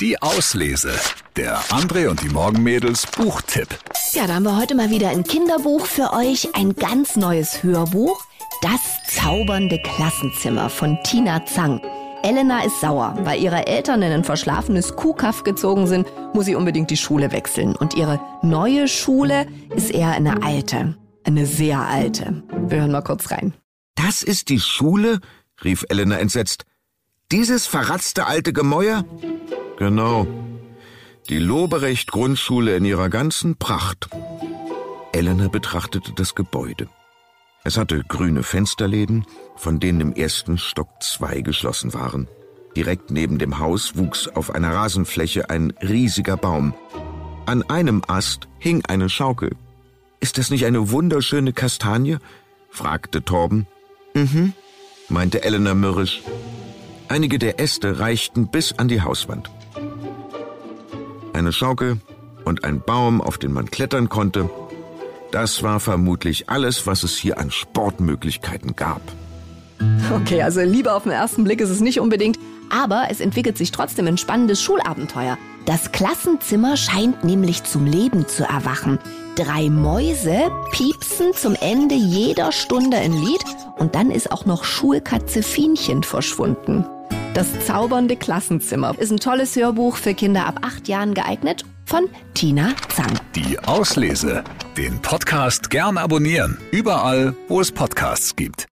Die Auslese. Der André und die Morgenmädels Buchtipp. Ja, da haben wir heute mal wieder ein Kinderbuch für euch, ein ganz neues Hörbuch. Das zaubernde Klassenzimmer von Tina Zang. Elena ist sauer, weil ihre Eltern in ein verschlafenes Kuhkaff gezogen sind, muss sie unbedingt die Schule wechseln. Und ihre neue Schule ist eher eine alte. Eine sehr alte. Wir hören mal kurz rein. Das ist die Schule? rief Elena entsetzt. Dieses verratzte alte Gemäuer? Genau. Die Loberecht Grundschule in ihrer ganzen Pracht. Elena betrachtete das Gebäude. Es hatte grüne Fensterläden, von denen im ersten Stock zwei geschlossen waren. Direkt neben dem Haus wuchs auf einer Rasenfläche ein riesiger Baum. An einem Ast hing eine Schaukel. Ist das nicht eine wunderschöne Kastanie? fragte Torben. Mhm, meinte Elena mürrisch. Einige der Äste reichten bis an die Hauswand. Eine Schaukel und ein Baum, auf den man klettern konnte, das war vermutlich alles, was es hier an Sportmöglichkeiten gab. Okay, also Liebe auf den ersten Blick ist es nicht unbedingt, aber es entwickelt sich trotzdem ein spannendes Schulabenteuer. Das Klassenzimmer scheint nämlich zum Leben zu erwachen. Drei Mäuse piepsen zum Ende jeder Stunde ein Lied und dann ist auch noch Schulkatze Fienchen verschwunden. Das zaubernde Klassenzimmer ist ein tolles Hörbuch für Kinder ab acht Jahren geeignet von Tina Zang. Die Auslese. Den Podcast gern abonnieren. Überall, wo es Podcasts gibt.